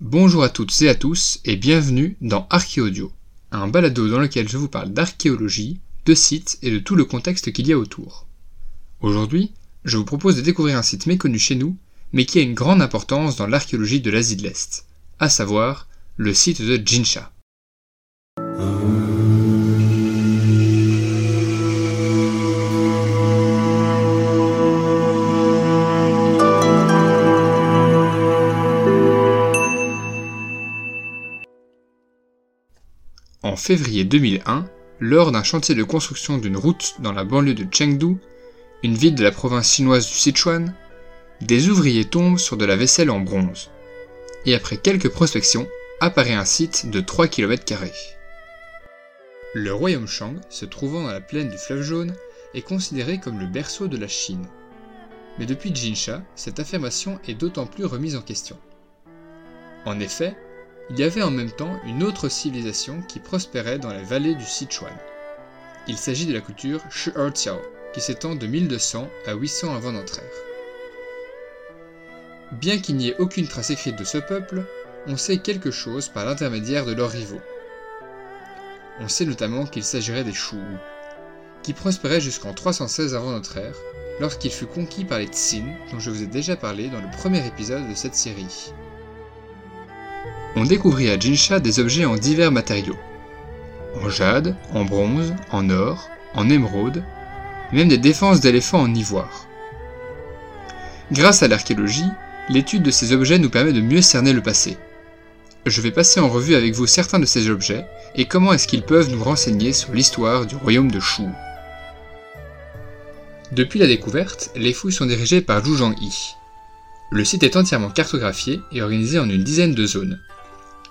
Bonjour à toutes et à tous et bienvenue dans Archéaudio, un balado dans lequel je vous parle d'archéologie, de sites et de tout le contexte qu'il y a autour. Aujourd'hui, je vous propose de découvrir un site méconnu chez nous, mais qui a une grande importance dans l'archéologie de l'Asie de l'Est, à savoir le site de Jinsha. Février 2001, lors d'un chantier de construction d'une route dans la banlieue de Chengdu, une ville de la province chinoise du Sichuan, des ouvriers tombent sur de la vaisselle en bronze. Et après quelques prospections, apparaît un site de 3 km. Le royaume Shang, se trouvant dans la plaine du fleuve jaune, est considéré comme le berceau de la Chine. Mais depuis Jinsha, cette affirmation est d'autant plus remise en question. En effet, il y avait en même temps une autre civilisation qui prospérait dans la vallée du Sichuan. Il s'agit de la culture Shu'ertiao, qui s'étend de 1200 à 800 avant notre ère. Bien qu'il n'y ait aucune trace écrite de ce peuple, on sait quelque chose par l'intermédiaire de leurs rivaux. On sait notamment qu'il s'agirait des Shu, qui prospéraient jusqu'en 316 avant notre ère, lorsqu'il fut conquis par les Tsin, dont je vous ai déjà parlé dans le premier épisode de cette série on découvrit à Jinsha des objets en divers matériaux. En jade, en bronze, en or, en émeraude, même des défenses d'éléphants en ivoire. Grâce à l'archéologie, l'étude de ces objets nous permet de mieux cerner le passé. Je vais passer en revue avec vous certains de ces objets et comment est-ce qu'ils peuvent nous renseigner sur l'histoire du royaume de Shu. Depuis la découverte, les fouilles sont dirigées par Zhu Zhangyi. Le site est entièrement cartographié et organisé en une dizaine de zones,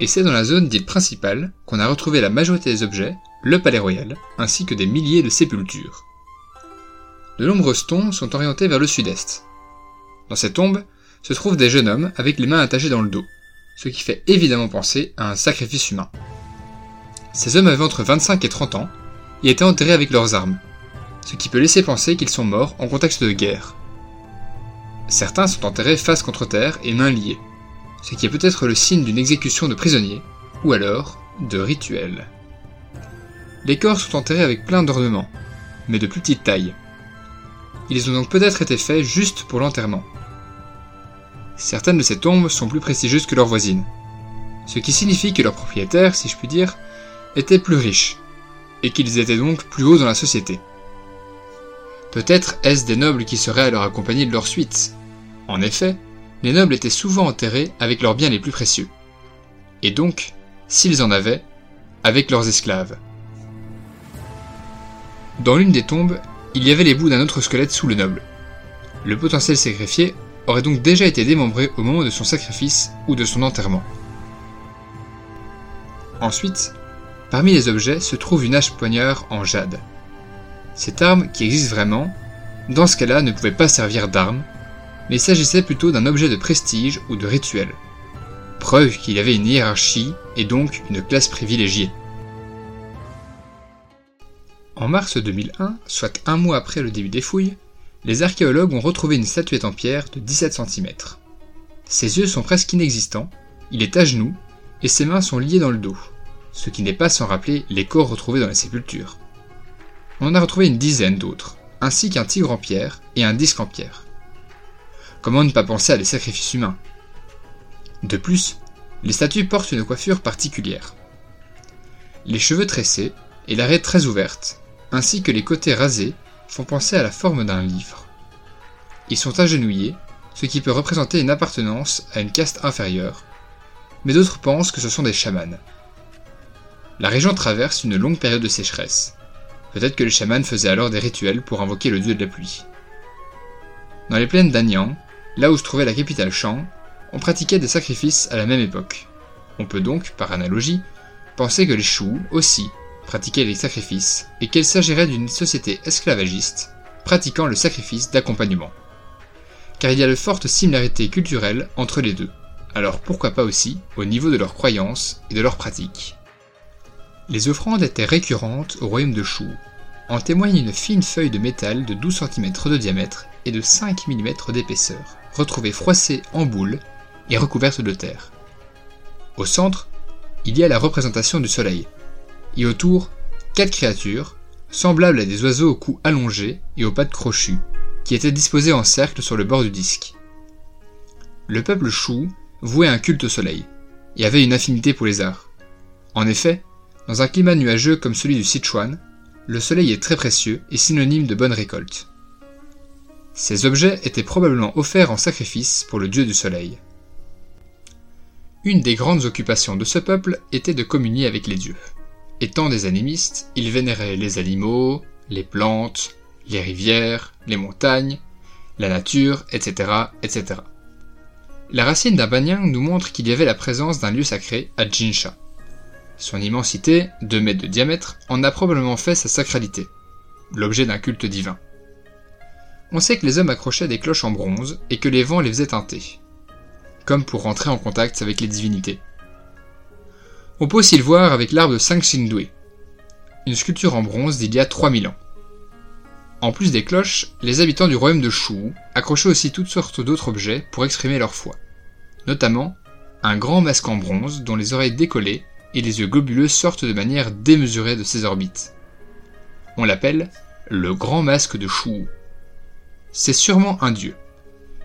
et c'est dans la zone dite principale qu'on a retrouvé la majorité des objets, le palais royal, ainsi que des milliers de sépultures. De nombreuses tombes sont orientées vers le sud-est. Dans ces tombes se trouvent des jeunes hommes avec les mains attachées dans le dos, ce qui fait évidemment penser à un sacrifice humain. Ces hommes avaient entre 25 et 30 ans et étaient enterrés avec leurs armes, ce qui peut laisser penser qu'ils sont morts en contexte de guerre. Certains sont enterrés face contre terre et mains liées, ce qui est peut-être le signe d'une exécution de prisonniers, ou alors de rituel. Les corps sont enterrés avec plein d'ornements, mais de plus petite taille. Ils ont donc peut-être été faits juste pour l'enterrement. Certaines de ces tombes sont plus prestigieuses que leurs voisines, ce qui signifie que leurs propriétaires, si je puis dire, étaient plus riches, et qu'ils étaient donc plus hauts dans la société. Peut-être est-ce des nobles qui seraient alors accompagnés de leur suite. En effet, les nobles étaient souvent enterrés avec leurs biens les plus précieux. Et donc, s'ils en avaient, avec leurs esclaves. Dans l'une des tombes, il y avait les bouts d'un autre squelette sous le noble. Le potentiel sacrifié aurait donc déjà été démembré au moment de son sacrifice ou de son enterrement. Ensuite, parmi les objets se trouve une hache poignard en jade. Cette arme, qui existe vraiment, dans ce cas-là ne pouvait pas servir d'arme, mais il s'agissait plutôt d'un objet de prestige ou de rituel. Preuve qu'il avait une hiérarchie et donc une classe privilégiée. En mars 2001, soit un mois après le début des fouilles, les archéologues ont retrouvé une statuette en pierre de 17 cm. Ses yeux sont presque inexistants, il est à genoux, et ses mains sont liées dans le dos, ce qui n'est pas sans rappeler les corps retrouvés dans la sépulture. On en a retrouvé une dizaine d'autres, ainsi qu'un tigre en pierre et un disque en pierre. Comment ne pas penser à des sacrifices humains? De plus, les statues portent une coiffure particulière. Les cheveux tressés et l'arête très ouverte, ainsi que les côtés rasés, font penser à la forme d'un livre. Ils sont agenouillés, ce qui peut représenter une appartenance à une caste inférieure, mais d'autres pensent que ce sont des chamans. La région traverse une longue période de sécheresse. Peut-être que les chamans faisaient alors des rituels pour invoquer le dieu de la pluie. Dans les plaines d'Anyang, là où se trouvait la capitale Shang, on pratiquait des sacrifices à la même époque. On peut donc, par analogie, penser que les Shu aussi pratiquaient les sacrifices et qu'il s'agirait d'une société esclavagiste pratiquant le sacrifice d'accompagnement. Car il y a de fortes similarités culturelles entre les deux, alors pourquoi pas aussi au niveau de leurs croyances et de leurs pratiques. Les offrandes étaient récurrentes au royaume de Shu. En témoigne une fine feuille de métal de 12 cm de diamètre et de 5 mm d'épaisseur, retrouvée froissée en boule et recouverte de terre. Au centre, il y a la représentation du soleil, et autour, quatre créatures, semblables à des oiseaux au cou allongé et aux pattes crochues, qui étaient disposées en cercle sur le bord du disque. Le peuple chou vouait un culte au soleil, et avait une affinité pour les arts. En effet, dans un climat nuageux comme celui du Sichuan, le soleil est très précieux et synonyme de bonne récolte. Ces objets étaient probablement offerts en sacrifice pour le dieu du soleil. Une des grandes occupations de ce peuple était de communier avec les dieux. Étant des animistes, ils vénéraient les animaux, les plantes, les rivières, les montagnes, la nature, etc., etc. La racine d'un banyan nous montre qu'il y avait la présence d'un lieu sacré à Jinsha. Son immensité, 2 mètres de diamètre, en a probablement fait sa sacralité, l'objet d'un culte divin. On sait que les hommes accrochaient des cloches en bronze et que les vents les faisaient teinter, comme pour rentrer en contact avec les divinités. On peut aussi le voir avec l'arbre de Sangxingdui, une sculpture en bronze d'il y a 3000 ans. En plus des cloches, les habitants du royaume de Shu accrochaient aussi toutes sortes d'autres objets pour exprimer leur foi, notamment un grand masque en bronze dont les oreilles décollées et les yeux globuleux sortent de manière démesurée de ses orbites. On l'appelle le grand masque de Shu. C'est sûrement un dieu,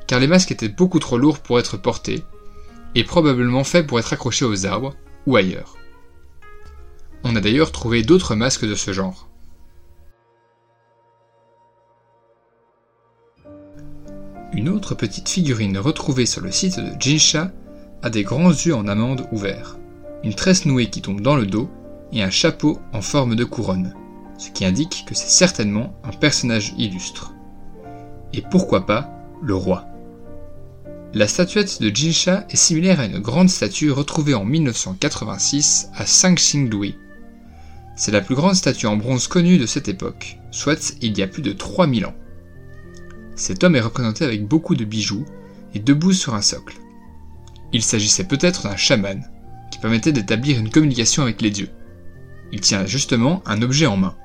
car les masques étaient beaucoup trop lourds pour être portés, et probablement faits pour être accrochés aux arbres, ou ailleurs. On a d'ailleurs trouvé d'autres masques de ce genre. Une autre petite figurine retrouvée sur le site de Jinsha a des grands yeux en amande ouverts, une tresse nouée qui tombe dans le dos et un chapeau en forme de couronne, ce qui indique que c'est certainement un personnage illustre. Et pourquoi pas le roi la statuette de Jinsha est similaire à une grande statue retrouvée en 1986 à Sangxingdui. C'est la plus grande statue en bronze connue de cette époque, soit il y a plus de 3000 ans. Cet homme est représenté avec beaucoup de bijoux et debout sur un socle. Il s'agissait peut-être d'un chaman, qui permettait d'établir une communication avec les dieux. Il tient justement un objet en main,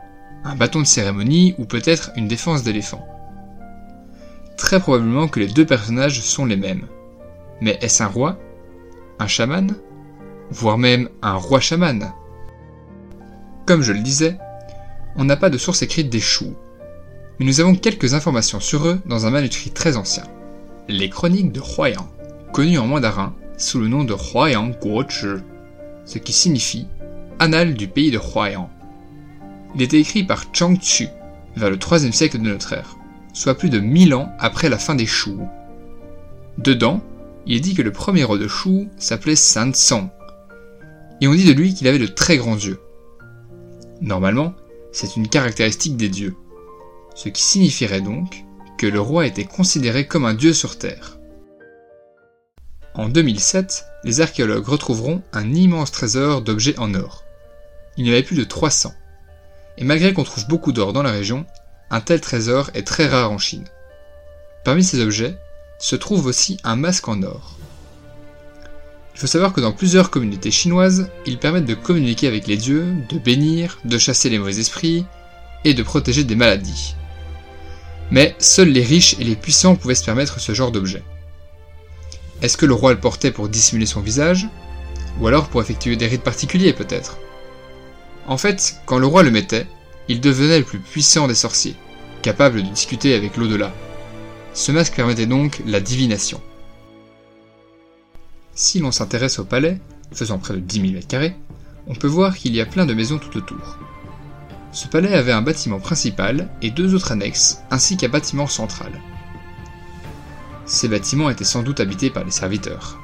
un bâton de cérémonie ou peut-être une défense d'éléphant très probablement que les deux personnages sont les mêmes. Mais est-ce un roi? Un chaman? Voire même un roi chaman? Comme je le disais, on n'a pas de source écrite des choux, mais nous avons quelques informations sur eux dans un manuscrit très ancien. Les chroniques de Huayan, connues en mandarin sous le nom de Huayan Guozhi, ce qui signifie Annales du pays de Huayan. Il était écrit par Chang Chu vers le 3 siècle de notre ère soit plus de 1000 ans après la fin des Shu. Dedans, il est dit que le premier roi de Shu s'appelait San Tsang, et on dit de lui qu'il avait de très grands yeux. Normalement, c'est une caractéristique des dieux, ce qui signifierait donc que le roi était considéré comme un dieu sur Terre. En 2007, les archéologues retrouveront un immense trésor d'objets en or. Il y en avait plus de 300. Et malgré qu'on trouve beaucoup d'or dans la région, un tel trésor est très rare en Chine. Parmi ces objets se trouve aussi un masque en or. Il faut savoir que dans plusieurs communautés chinoises, ils permettent de communiquer avec les dieux, de bénir, de chasser les mauvais esprits et de protéger des maladies. Mais seuls les riches et les puissants pouvaient se permettre ce genre d'objet. Est-ce que le roi le portait pour dissimuler son visage? Ou alors pour effectuer des rites particuliers peut-être? En fait, quand le roi le mettait, il devenait le plus puissant des sorciers, capable de discuter avec l'au-delà. Ce masque permettait donc la divination. Si l'on s'intéresse au palais, faisant près de 10 000 m2, on peut voir qu'il y a plein de maisons tout autour. Ce palais avait un bâtiment principal et deux autres annexes, ainsi qu'un bâtiment central. Ces bâtiments étaient sans doute habités par les serviteurs.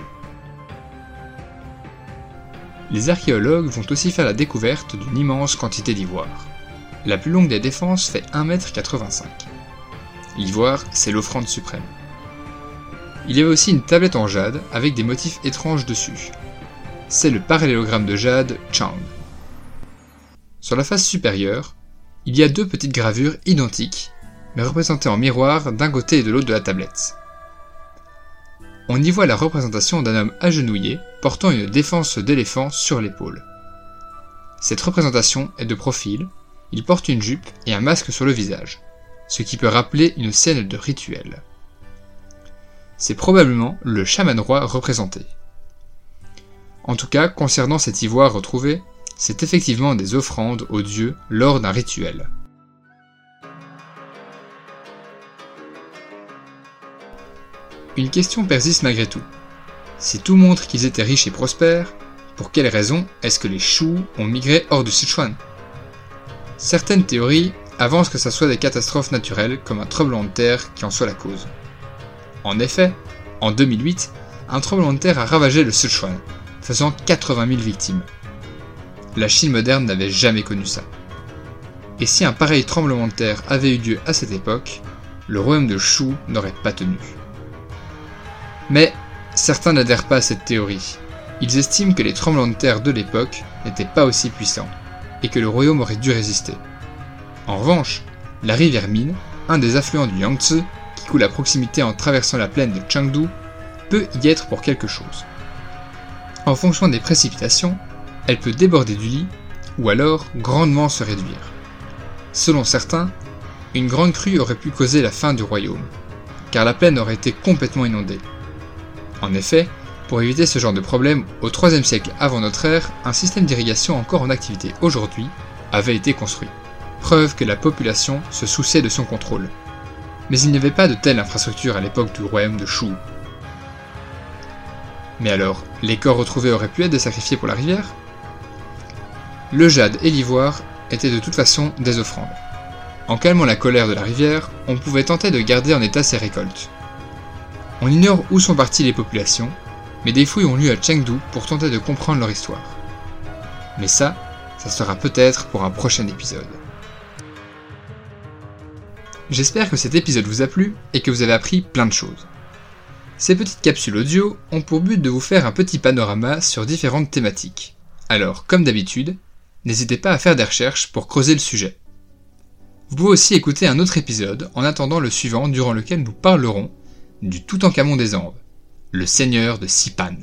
Les archéologues vont aussi faire la découverte d'une immense quantité d'ivoire. La plus longue des défenses fait 1m85. L'ivoire, c'est l'offrande suprême. Il y avait aussi une tablette en jade avec des motifs étranges dessus. C'est le parallélogramme de jade Chang. Sur la face supérieure, il y a deux petites gravures identiques, mais représentées en miroir d'un côté et de l'autre de la tablette. On y voit la représentation d'un homme agenouillé portant une défense d'éléphant sur l'épaule. Cette représentation est de profil il porte une jupe et un masque sur le visage, ce qui peut rappeler une scène de rituel. C'est probablement le chaman roi représenté. En tout cas, concernant cet ivoire retrouvé, c'est effectivement des offrandes aux dieux lors d'un rituel. Une question persiste malgré tout. Si tout montre qu'ils étaient riches et prospères, pour quelle raison est-ce que les Shu ont migré hors du Sichuan? Certaines théories avancent que ce soit des catastrophes naturelles comme un tremblement de terre qui en soit la cause. En effet, en 2008, un tremblement de terre a ravagé le Sichuan, faisant 80 000 victimes. La Chine moderne n'avait jamais connu ça. Et si un pareil tremblement de terre avait eu lieu à cette époque, le royaume de Shu n'aurait pas tenu. Mais certains n'adhèrent pas à cette théorie. Ils estiment que les tremblements de terre de l'époque n'étaient pas aussi puissants, et que le royaume aurait dû résister. En revanche, la rivière Min, un des affluents du Yangtze, qui coule à proximité en traversant la plaine de Chengdu, peut y être pour quelque chose. En fonction des précipitations, elle peut déborder du lit, ou alors grandement se réduire. Selon certains, une grande crue aurait pu causer la fin du royaume, car la plaine aurait été complètement inondée. En effet, pour éviter ce genre de problème, au IIIe siècle avant notre ère, un système d'irrigation encore en activité aujourd'hui avait été construit. Preuve que la population se souciait de son contrôle. Mais il n'y avait pas de telle infrastructure à l'époque du royaume de Shu. Mais alors, les corps retrouvés auraient pu être sacrifiés pour la rivière? Le jade et l'ivoire étaient de toute façon des offrandes. En calmant la colère de la rivière, on pouvait tenter de garder en état ses récoltes. On ignore où sont parties les populations, mais des fouilles ont lieu à Chengdu pour tenter de comprendre leur histoire. Mais ça, ça sera peut-être pour un prochain épisode. J'espère que cet épisode vous a plu et que vous avez appris plein de choses. Ces petites capsules audio ont pour but de vous faire un petit panorama sur différentes thématiques. Alors, comme d'habitude, n'hésitez pas à faire des recherches pour creuser le sujet. Vous pouvez aussi écouter un autre épisode en attendant le suivant durant lequel nous parlerons du Toutankhamon des Andes, le seigneur de Sipan.